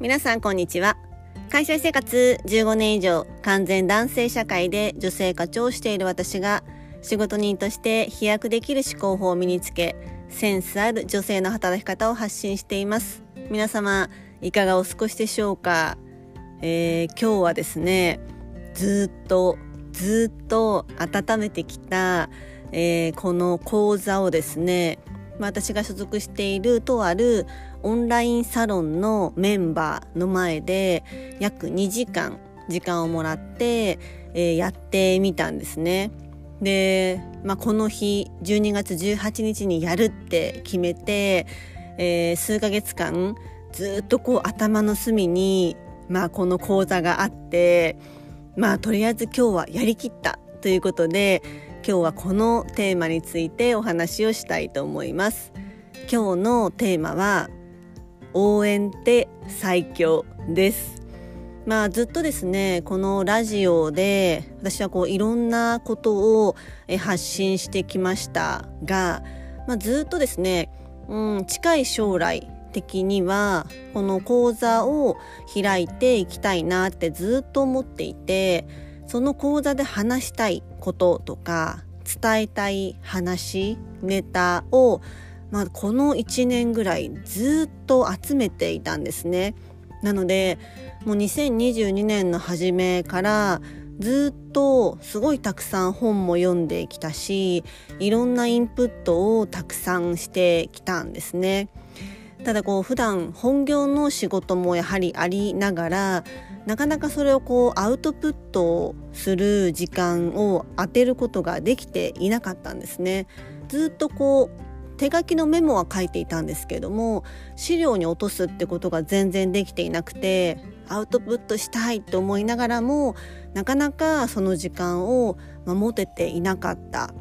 皆さんこんにちは。会社生活15年以上完全男性社会で女性課長をしている私が仕事人として飛躍できる思考法を身につけセンスある女性の働き方を発信しています。皆様いかがお過ごしでしょうか、えー、今日はですねずっとずっと温めてきた、えー、この講座をですね私が所属しているとあるオンラインサロンのメンバーの前で約2時間時間をもらって、えー、やってみたんですね。で、まあ、この日12月18日にやるって決めて、えー、数ヶ月間ずっとこう頭の隅に、まあ、この講座があってまあとりあえず今日はやりきったということで今日はこのテーマについてお話をしたいと思います。今日のテーマは応援って最強です。まあずっとですねこのラジオで私はこういろんなことを発信してきましたが、まあ、ずっとですね、うん、近い将来的にはこの講座を開いていきたいなってずっと思っていてその講座で話したいこととか伝えたい話ネタを、まあ、この1年ぐらいずっと集めていたんですね。なのでもう2022年の初めからずっとすごいたくさん本も読んできたしいろんなインプットをたくさんしてきたんですね。ただこう普段本業の仕事もやはりありながらなかなかそれをこうアウトプットする時間を当てることができていなかったんですね。ずっとこう手書きのメモは書いていたんですけれども資料に落とすってことが全然できていなくてアウトプットしたいと思いながらもなかなかその時間を持てていなかった。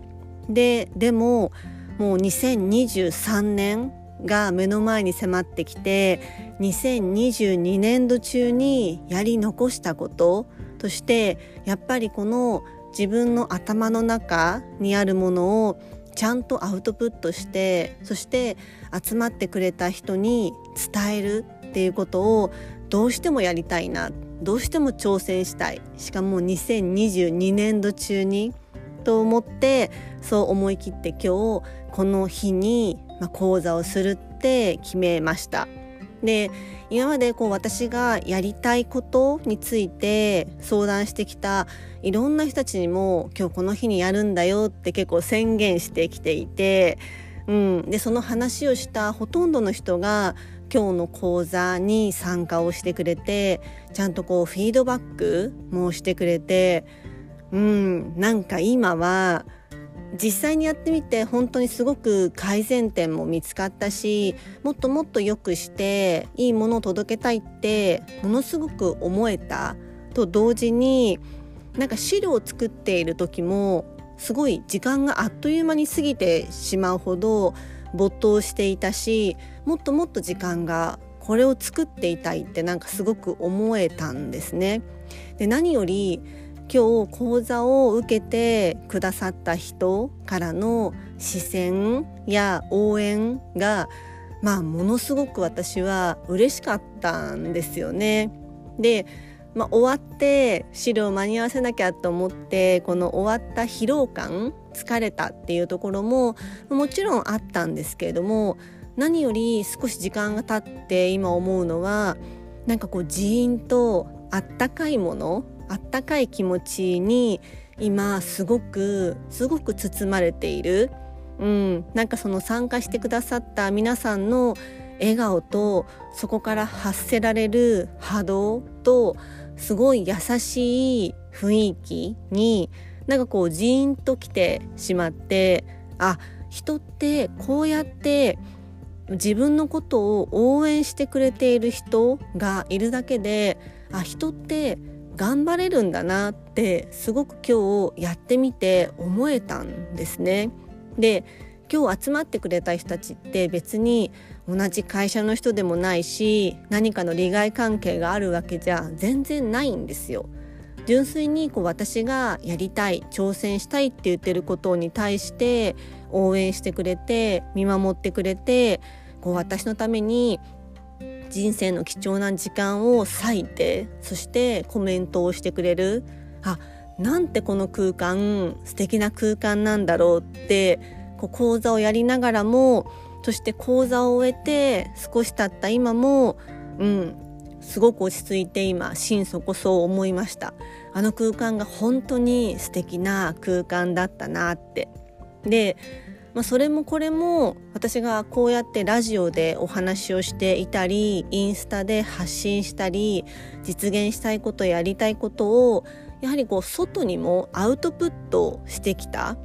ででももう2023年が目の前に迫ってきて2022年度中にやり残したこととしてやっぱりこの自分の頭の中にあるものをちゃんとアウトプットしてそして集まってくれた人に伝えるっていうことをどうしてもやりたいなどうしても挑戦したい。しかも2022年度中にと思ってそう思い切って今日この日にまあ講座をするって決めました。で今までこう私がやりたいことについて相談してきたいろんな人たちにも今日この日にやるんだよって結構宣言してきていて、うん、でその話をしたほとんどの人が今日の講座に参加をしてくれてちゃんとこうフィードバックもしてくれてうんなんか今は実際にやってみて本当にすごく改善点も見つかったしもっともっと良くしていいものを届けたいってものすごく思えたと同時になんか資料を作っている時もすごい時間があっという間に過ぎてしまうほど没頭していたしもっともっと時間がこれを作っていたいってなんかすごく思えたんですね。で何より今日講座を受けてくださった人からの視線や応援がまあものすごく私は嬉しかったんですよね。で、まあ、終わって資料間に合わせなきゃと思ってこの終わった疲労感疲れたっていうところももちろんあったんですけれども何より少し時間が経って今思うのはなんかこうジーンとあったかいものあったかい気持ちに今すごくすごく包まれている、うん、なんかその参加してくださった皆さんの笑顔とそこから発せられる波動とすごい優しい雰囲気になんかこうジーンときてしまってあ人ってこうやって自分のことを応援してくれている人がいるだけであ人って頑張れるんだなってすごく今日やってみて思えたんですね。で今日集まってくれた人たちって別に同じ会社の人でもないし何かの利害関係があるわけじゃ全然ないんですよ。純粋にこう私がやりたい挑戦したいって言ってることに対して応援してくれて見守ってくれてこう私のために人生の貴重な時間を割いてそしてコメントをしてくれる。あなんてこの空間素敵な空間なんだろうってこう講座をやりながらもそして講座を終えて少し経った今もうんすごく落ち着いて今心底そう思いました。あの空間が本当に素敵な空間だったなって。でまあ、それもこれも私がこうやってラジオでお話をしていたりインスタで発信したり実現したいことやりたいことをやはりこう外にもアウトプットしてきた。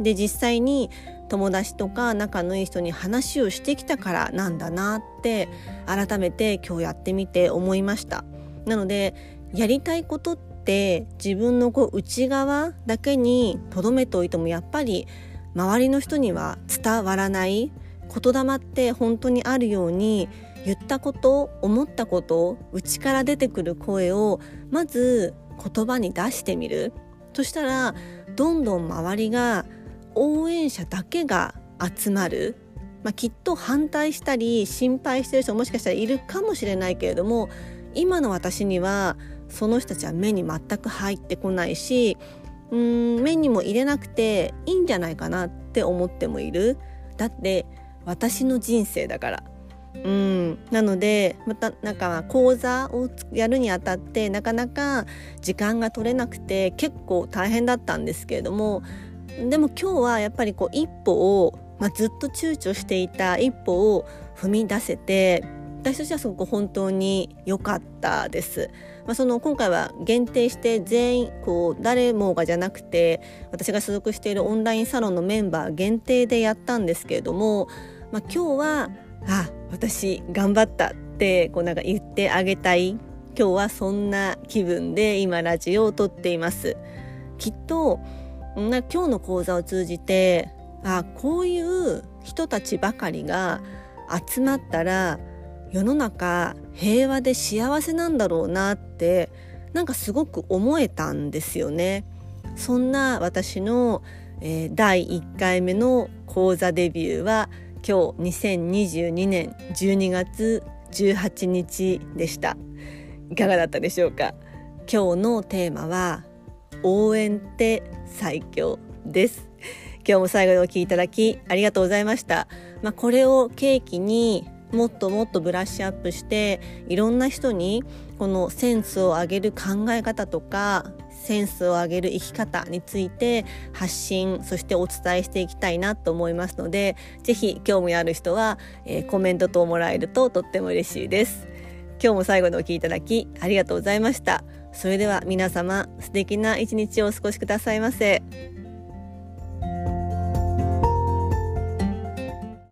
で実際に友達とか仲のいい人に話をしてきたからなんだなって改めて今日やってみて思いました。なのでやりたいことって自分のこう内側だけに留めておいてもやっぱり周りの人には伝わらない言霊って本当にあるように言ったこと思ったこと内から出てくる声をまず言葉に出してみる。そしたらどんどん周りが応援者だけが集まる、まあ、きっと反対したり心配してる人もしかしたらいるかもしれないけれども今の私にはその人たちは目に全く入ってこないしうん目にも入れなくていいんじゃないかなって思ってもいるだって私の人生だからうんなのでまたなんか講座をやるにあたってなかなか時間が取れなくて結構大変だったんですけれどもでも今日はやっぱりこう一歩を、まあ、ずっと躊躇していた一歩を踏み出せて私としてはすごく本当に良かったです。まあ、その今回は限定して全員こう誰もがじゃなくて私が所属しているオンラインサロンのメンバー限定でやったんですけれども、まあ、今日はあ私頑張ったってこうなんか言ってあげたい今日はそんな気分で今ラジオを撮っています。きっとな今日の講座を通じてあこういう人たちばかりが集まったら世の中平和で幸せなんだろうなってなんかすごく思えたんですよね。そんな私の、えー、第1回目の講座デビューは今日2022年12月18日でした。いかがだったでしょうか？今日のテーマは応援って最強です今日も最後にお聴きいただきありがとうございましたまあ、これを契機にもっともっとブラッシュアップしていろんな人にこのセンスを上げる考え方とかセンスを上げる生き方について発信そしてお伝えしていきたいなと思いますので是非興味ある人は、えー、コメント等もらえるととっても嬉しいです今日も最後にお聴きいただきありがとうございましたそれでは皆様素敵な一日をお過ごしくださいませ。